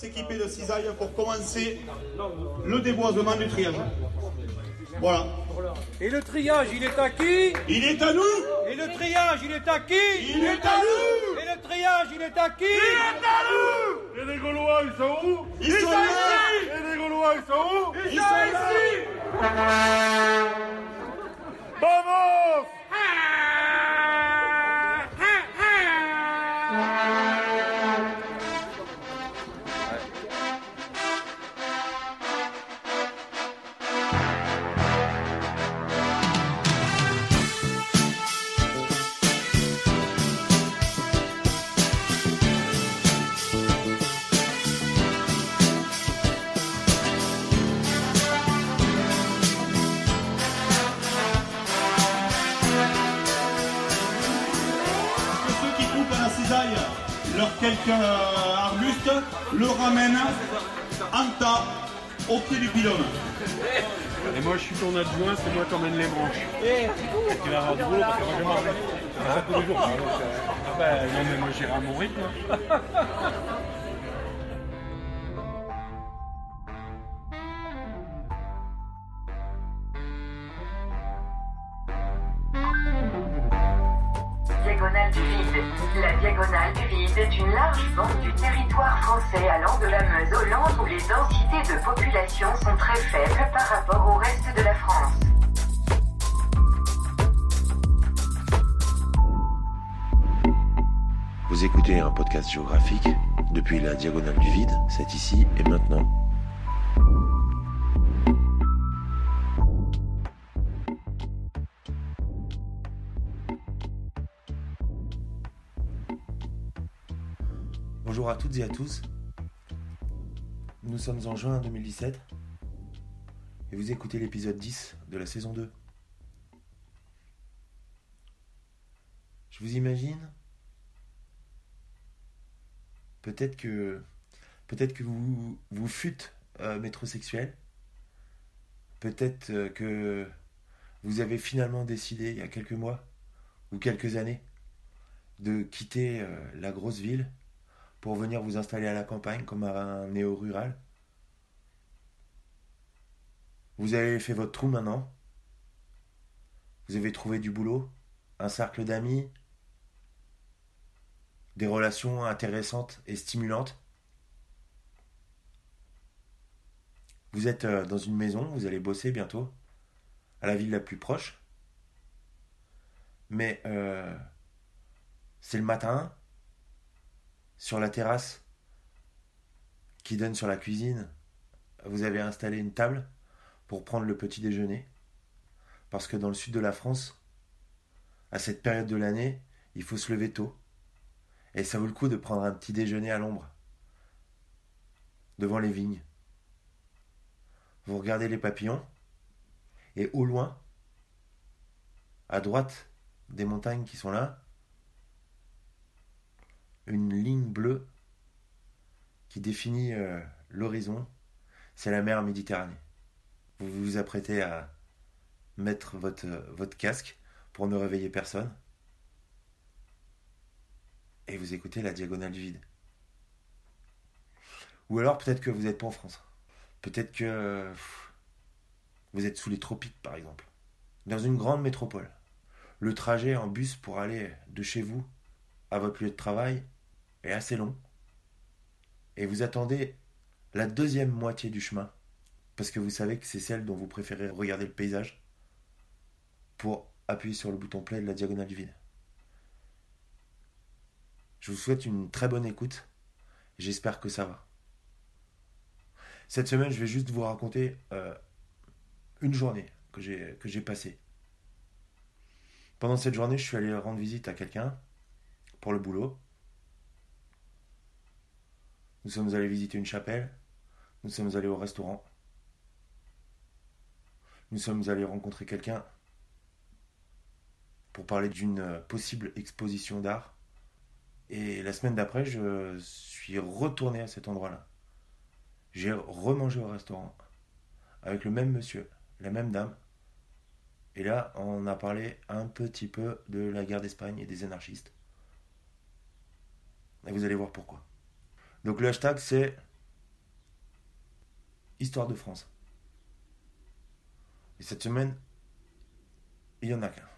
s'équiper de cisaille pour commencer le déboisement du triage. Voilà. Et le triage, il est à qui? Il est à nous! Et le triage, il est à qui? Il est à nous! Et le triage, il est à qui? Il est à nous! Et les Gaulois, ils sont où? Ils sont là! Et les Gaulois, ils sont où? Ils sont ici! Vamos quelques euh, le ramènent en tas au pied du pylône. Et moi je suis ton adjoint, c'est moi qui emmène les branches. Tu vas avoir du boulot parce que moi je marche. Ah, tous les jours. Ah bah non mais moi j'irai à mon rythme. La diagonale du vide est une large bande du territoire français allant de la Meuse au Land où les densités de population sont très faibles par rapport au reste de la France. Vous écoutez un podcast géographique depuis la diagonale du vide, c'est ici et maintenant. Bonjour à toutes et à tous. Nous sommes en juin 2017 et vous écoutez l'épisode 10 de la saison 2. Je vous imagine Peut-être que peut-être que vous fûtes euh, métrosexuel. Peut-être euh, que vous avez finalement décidé il y a quelques mois ou quelques années de quitter euh, la grosse ville pour venir vous installer à la campagne comme un néo-rural. Vous avez fait votre trou maintenant. Vous avez trouvé du boulot, un cercle d'amis, des relations intéressantes et stimulantes. Vous êtes euh, dans une maison, vous allez bosser bientôt, à la ville la plus proche. Mais euh, c'est le matin, sur la terrasse qui donne sur la cuisine, vous avez installé une table pour prendre le petit déjeuner. Parce que dans le sud de la France, à cette période de l'année, il faut se lever tôt. Et ça vaut le coup de prendre un petit déjeuner à l'ombre, devant les vignes. Vous regardez les papillons, et au loin, à droite des montagnes qui sont là, une ligne bleue qui définit euh, l'horizon, c'est la mer Méditerranée. Vous vous apprêtez à mettre votre, votre casque pour ne réveiller personne et vous écoutez la diagonale vide. Ou alors peut-être que vous n'êtes pas en France. Peut-être que vous êtes sous les tropiques par exemple. Dans une grande métropole. Le trajet en bus pour aller de chez vous à votre lieu de travail est assez long. Et vous attendez la deuxième moitié du chemin. Parce que vous savez que c'est celle dont vous préférez regarder le paysage. Pour appuyer sur le bouton play de la diagonale du vide. Je vous souhaite une très bonne écoute. J'espère que ça va. Cette semaine, je vais juste vous raconter euh, une journée que j'ai que j'ai passée. Pendant cette journée, je suis allé rendre visite à quelqu'un pour le boulot. Nous sommes allés visiter une chapelle. Nous sommes allés au restaurant. Nous sommes allés rencontrer quelqu'un pour parler d'une possible exposition d'art. Et la semaine d'après, je suis retourné à cet endroit-là. J'ai remangé au restaurant avec le même monsieur, la même dame. Et là, on a parlé un petit peu de la guerre d'Espagne et des anarchistes. Et vous allez voir pourquoi. Donc le hashtag c'est Histoire de France. Et cette semaine, il y en a qu'un.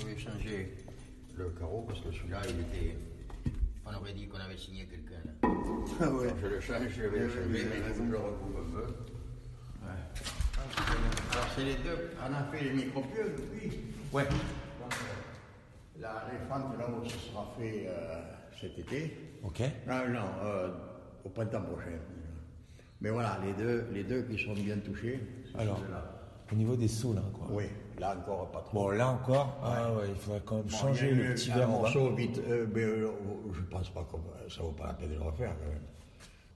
Je vais changer le carreau parce que celui-là, il était. On aurait dit qu'on avait signé quelqu'un là. Ah ouais. Je le change, je vais le changer, mais je le recoupe un peu. Ouais. Alors, c'est les deux. On a fait les micro-pieux depuis. Ouais. La, les fentes là-haut, ce sera fait euh, cet été. Ok. Non, non, euh, au printemps prochain. Mais voilà, les deux, les deux qui sont bien touchés. Alors, au niveau des sauts là, quoi. Oui, là encore pas trop. Bon, là encore, ah ouais, il faudrait quand même Bon, changer le petit un verre en bas. morceau vite, euh, mais je pense pas que ça vaut pas la peine de le refaire quand même.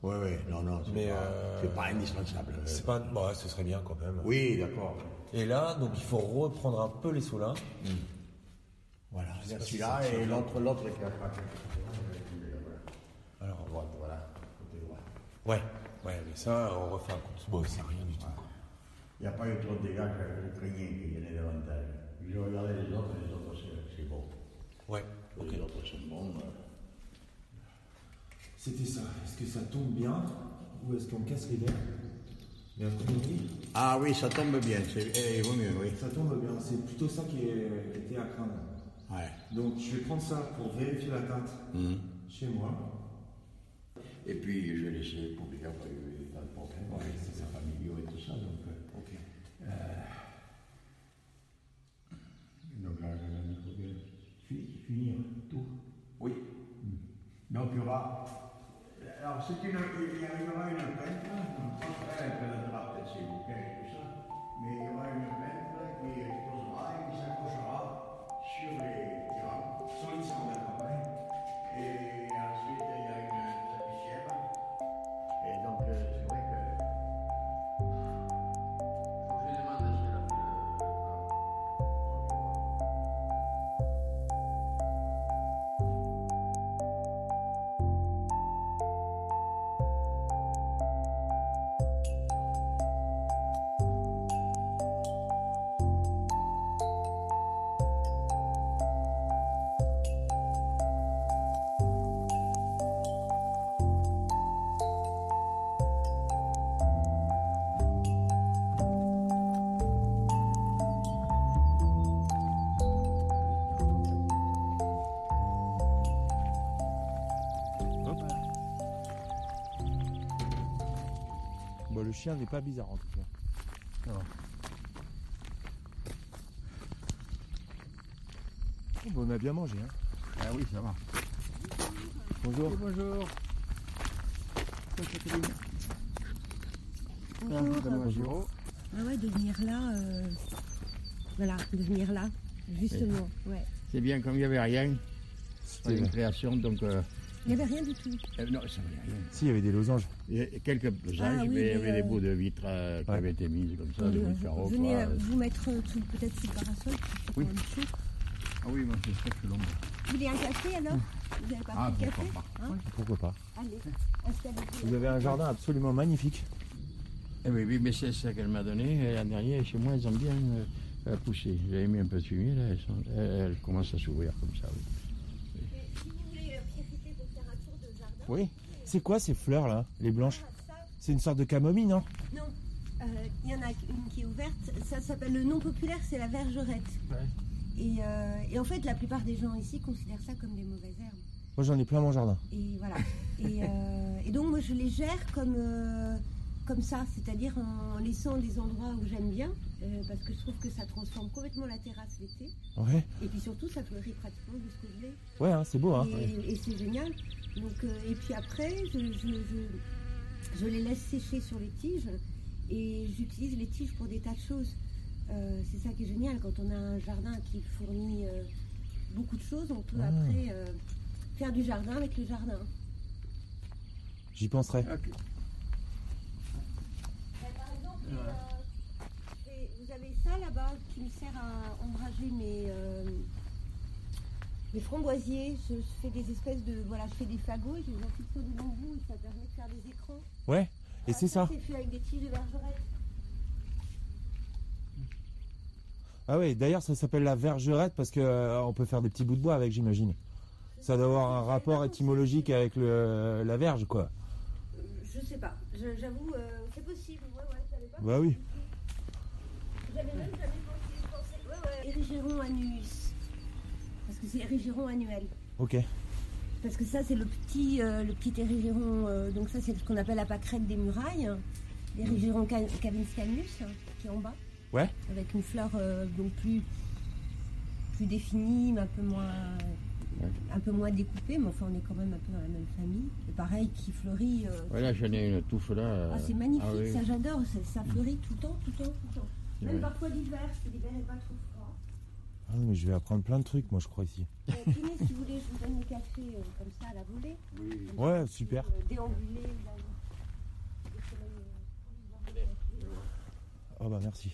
Oui, oui, non, non, c'est pas, euh, pas indispensable. C'est pas. Bon, ouais, ce serait bien quand même. Oui, d'accord. Et là, donc il faut reprendre un peu les sauts là. Voilà, il y a celui-là et l'autre, l'autre qui a craqué. Alors, À droite, voilà, côté droit. ouais, ouais, mais ça, on refait un coup. Bon, c'est rien du tout. Il n'y a pas eu trop de dégâts, je je craignais qu'il y en ait davantage. Je regardais les autres, les autres c'est- c'est bon. Ouais, ok. Les autres sont bons. C'était ça. Est-ce que ça tombe bien ou est-ce qu'on casse les verres? Mais Ah oui, ça tombe bien, c'est, eh, il vaut mieux, oui. ça tombe bien. C'est plutôt ça qui était à craindre. Donc je vais prendre ça pour vérifier la teinte chez moi. Et puis, je vais laisser il n'y a pas de problème, ouais, c'est sa familiaux et tout ça, donc... euh, Ok. Donc là, je vais mettre bien fi- finir tout. Oui. Donc il y aura. Alors c'est une, il y aura une chien n'est pas bizarre en tout cas. Oh, bon, on a bien mangé. Hein. Ah oui, ça va. Bonjour. Bonjour. Bonjour. Ah ouais, de venir là, euh, voilà, de venir là, justement, ouais. C'est bien comme il n'y avait rien. C'était une création, donc. euh, Il n'y avait rien du tout. euh, non, ça ne rien. Si, il y avait des losanges. Il y a quelques pesages, Ah oui, mais il y avait des euh, bouts de vitre euh, qui Ouais. avaient été mis comme ça, des bouts de carreau. Venez quoi. euh, vous mettre euh, peut-être sous le parasol, Oui. Ah oui, moi c'est très long. Vous voulez un café alors Vous n'avez pas Ah, pris de café pourquoi pas. Hein Pourquoi pas Allez, installez-vous. Vous avez un jardin absolument magnifique. Eh oui, oui, mais c'est ça qu'elle m'a donné. Et la dernière, chez moi, elles ont bien poussé. J'avais mis un peu de fumier, là, elles, sont- elles- elles commencent à s'ouvrir comme ça. Oui. Si vous voulez euh, profiter pour faire un tour de jardin, Oui. C'est quoi ces fleurs là, les blanches? C'est une sorte de camomille, non? Non, euh, il y en a une qui est ouverte, ça s'appelle le nom populaire, c'est la vergerette. Et, euh, et en fait, la plupart des gens ici considèrent ça comme des mauvaises herbes. Moi j'en ai plein mon jardin. Et voilà. Et, euh, et donc moi je les gère comme, euh, comme ça, c'est-à-dire en laissant des endroits où j'aime bien, euh, parce que je trouve que ça transforme complètement la terrasse l'été. Ouais. Et puis surtout, ça fleurit pratiquement jusqu'au blé. Ouais, hein, c'est beau, hein. Et, et c'est génial. Donc, euh, et puis après, je, je, je, je les laisse sécher sur les tiges et j'utilise les tiges pour des tas de choses. Euh, c'est ça qui est génial. Quand on a un jardin qui fournit euh, beaucoup de choses, on peut Ah. après euh, faire du jardin avec le jardin. J'y penserai. par exemple, et vous avez ça là-bas qui me sert à ombrager mes, euh, mes framboisiers. Je, je fais des espèces de. Voilà, je fais des fagots, je les enfile sur du bambou et ça permet de faire des écrans. Ouais. Et c'est ça. C'est fait avec des tiges de bergerette. Ah ouais, d'ailleurs ça s'appelle la vergerette parce que euh, on peut faire des petits bouts de bois avec, j'imagine. Ça doit avoir un rapport étymologique avec le, la verge, quoi. Je sais pas. J'avoue, euh, c'est possible. Ouais, ouais, pas Bah oui. J'avais même jamais pensé. Ouais, ouais. Annuus. Parce que c'est érigéron annuel. Ok. Parce que ça, c'est le petit, euh, le petit érigéron. euh, donc, ça, c'est ce qu'on appelle la pâquerette des murailles. L'érigéron ca- cavinscanus, hein, qui est en bas. Ouais. Avec une fleur euh, donc plus, plus définie, mais un peu moins. Un peu moins découpée, mais enfin on est quand même un peu dans la même famille. Et pareil, qui fleurit. euh, Ouais, là, j'en ai une touffe là. euh, Ah, c'est magnifique, ah oui. ça j'adore, ça, ça fleurit tout le temps, tout le temps, tout le temps. Même Ouais. parfois l'hiver, si l'hiver n'est pas trop froid. Ah, mais je vais apprendre plein de trucs, moi, je crois, ici. Euh, Kiné, si vous voulez, je vous donne le café euh, comme ça à la volée. Ouais, super. Euh, déambulé, là, le soleil, euh, Oh bah merci.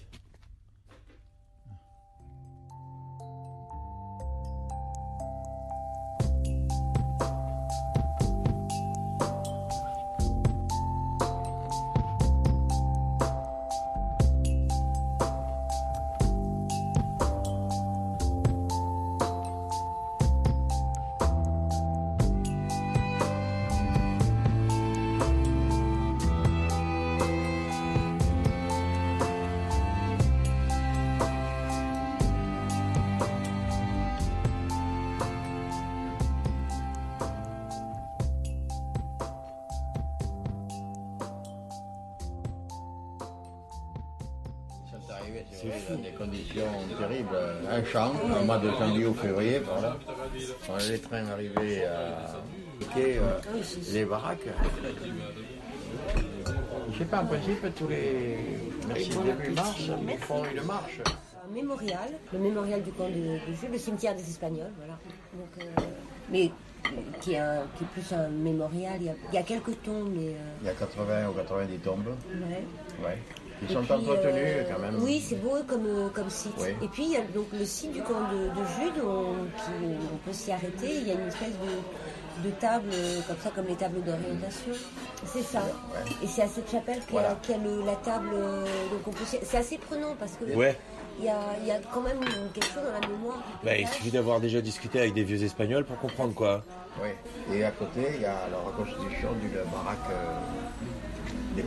Des conditions terribles. Un champ, un mois de janvier au février, par là. On a les trains arrivés à piquer euh, les baraques. Je sais pas, en principe, tous les merci, début mars, ils font une marche. un mémorial, le mémorial du camp de, de le cimetière des Espagnols, voilà. Donc, euh, mais qui est, un- qui est plus un mémorial, il y a, il y a quelques tombes, mais... euh, Il y a 80 ou 90 tombes. ouais. Ouais. Ils sont puis, entretenus euh, quand même. Oui, c'est beau comme, euh, comme site. Oui. Et puis il y a donc le site du camp de, de Jude, on, qui- on peut s'y arrêter. Il y a une espèce de, de table, euh, comme ça, comme les tables d'orientation. C'est ça. Et c'est à cette chapelle qu'il Voilà. y a le- la table. donc on peut s'y- c'est assez prenant parce que Ouais. il y, a, il y a quand même quelque chose dans la mémoire. du Bah, il suffit d'avoir déjà discuté avec des vieux espagnols pour comprendre quoi. Oui. Et à côté, il y a la reconstitution d'une baraque euh, de.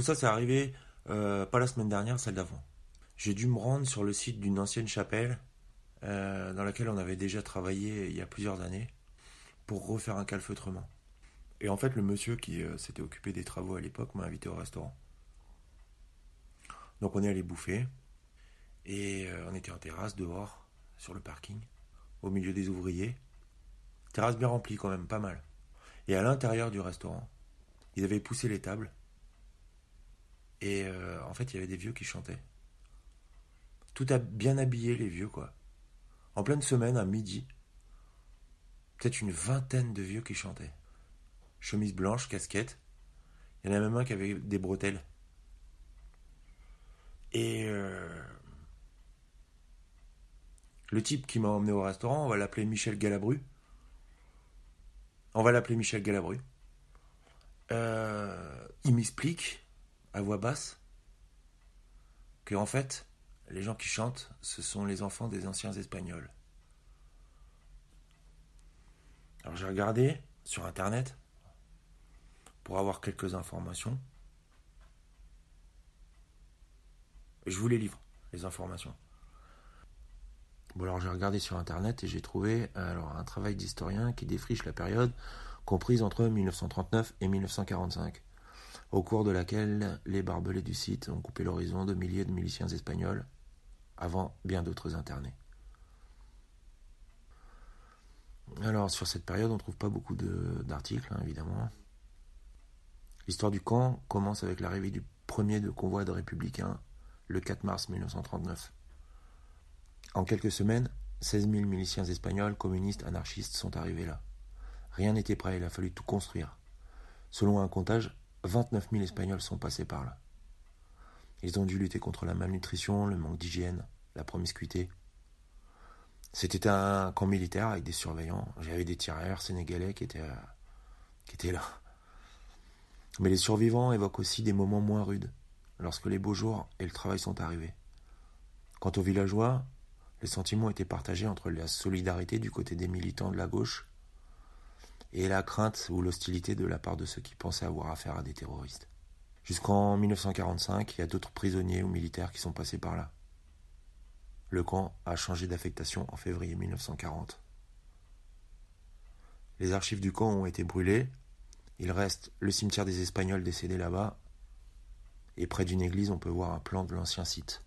Tout ça, c'est arrivé euh, pas la semaine dernière, celle d'avant. J'ai dû me rendre sur le site d'une ancienne chapelle euh, dans laquelle on avait déjà travaillé il y a plusieurs années pour refaire un calfeutrement. Et en fait, le monsieur qui euh, s'était occupé des travaux à l'époque m'a invité au restaurant. Donc on est allé bouffer et on était en terrasse dehors sur le parking au milieu des ouvriers. Terrasse bien remplie quand même, pas mal. Et à l'intérieur du restaurant, ils avaient poussé les tables et euh, en fait, il y avait des vieux qui chantaient. Tout a bien habillé les vieux, quoi. En pleine semaine, à midi, peut-être une vingtaine de vieux qui chantaient. Chemise blanche, casquette. Il y en a même un qui avait des bretelles. Et euh, le type qui m'a emmené au restaurant, on va l'appeler Michel Galabru. On va l'appeler Michel Galabru. Euh, il m'explique à voix basse que en fait les gens qui chantent ce sont les enfants des anciens espagnols. Alors j'ai regardé sur internet pour avoir quelques informations. Je vous les livre, les informations. Bon alors j'ai regardé sur internet et j'ai trouvé alors un travail d'historien qui défriche la période comprise entre 1939 et 1945 au cours de laquelle les barbelés du site ont coupé l'horizon de milliers de miliciens espagnols, avant bien d'autres internés. Alors, sur cette période, on ne trouve pas beaucoup d'articles, hein, évidemment. L'histoire du camp commence avec l'arrivée du premier de convoi de républicains le 4 mars 1939. En quelques semaines, 16 000 miliciens espagnols, communistes, anarchistes sont arrivés là. Rien n'était prêt, il a fallu tout construire. Selon un comptage, 29 000 Espagnols sont passés par là. Ils ont dû lutter contre la malnutrition, le manque d'hygiène, la promiscuité. C'était un camp militaire avec des surveillants. J'avais des tirailleurs sénégalais qui étaient, qui étaient là. Mais les survivants évoquent aussi des moments moins rudes, lorsque les beaux jours et le travail sont arrivés. Quant aux villageois, les sentiments étaient partagés entre la solidarité du côté des militants de la gauche et la crainte ou l'hostilité de la part de ceux qui pensaient avoir affaire à des terroristes. Jusqu'en 1945, il y a d'autres prisonniers ou militaires qui sont passés par là. Le camp a changé d'affectation en février 1940. Les archives du camp ont été brûlées. Il reste le cimetière des Espagnols décédés là-bas. Et près d'une église, on peut voir un plan de l'ancien site.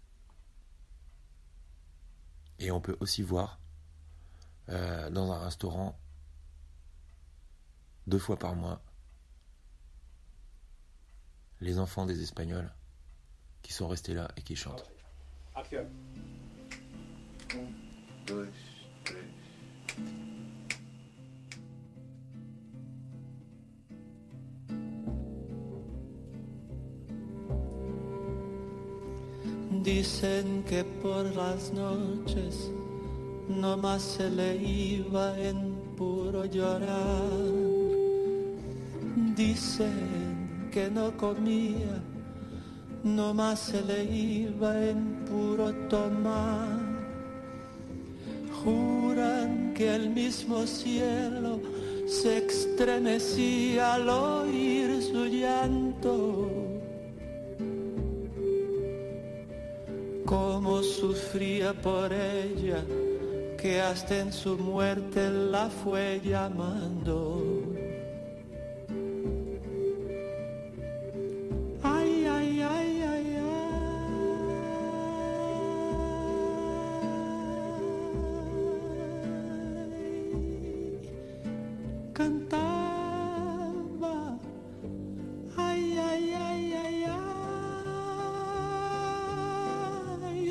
Et on peut aussi voir euh, dans un restaurant deux fois par mois les enfants des Espagnols qui sont restés là et qui chantent. Dicen que por las noches no más se le iba en puro llorar. Dicen que no comía, no más se le iba en puro tomar. Juran que el mismo cielo se estremecía al oír su llanto. Cómo sufría por ella, que hasta en su muerte la fue llamando.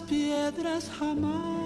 Piedras jamás.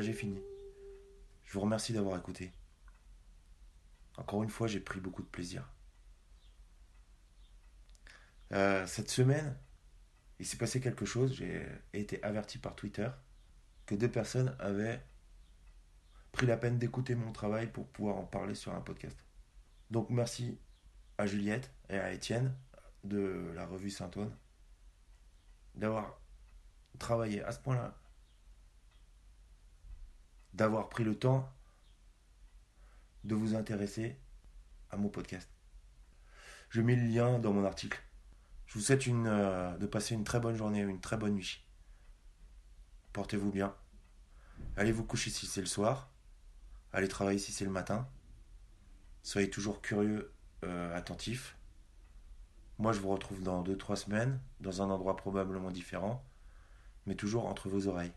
J'ai fini. Je vous remercie d'avoir écouté. Encore une fois, j'ai pris beaucoup de plaisir. Euh, cette semaine, il s'est passé quelque chose. J'ai été averti par Twitter que deux personnes avaient pris la peine d'écouter mon travail pour pouvoir en parler sur un podcast. Donc merci à Juliette et à Étienne de la revue Saint-Ouen d'avoir travaillé à ce point-là, d'avoir pris le temps de vous intéresser à mon podcast. Je mets le lien dans mon article. Je vous souhaite euh, de passer une très bonne journée, une très bonne nuit. Portez-vous bien. Allez vous coucher si c'est le soir. Allez travailler si c'est le matin. Soyez toujours curieux, euh, attentifs. Moi, je vous retrouve dans 2-3 semaines, dans un endroit probablement différent, mais toujours entre vos oreilles.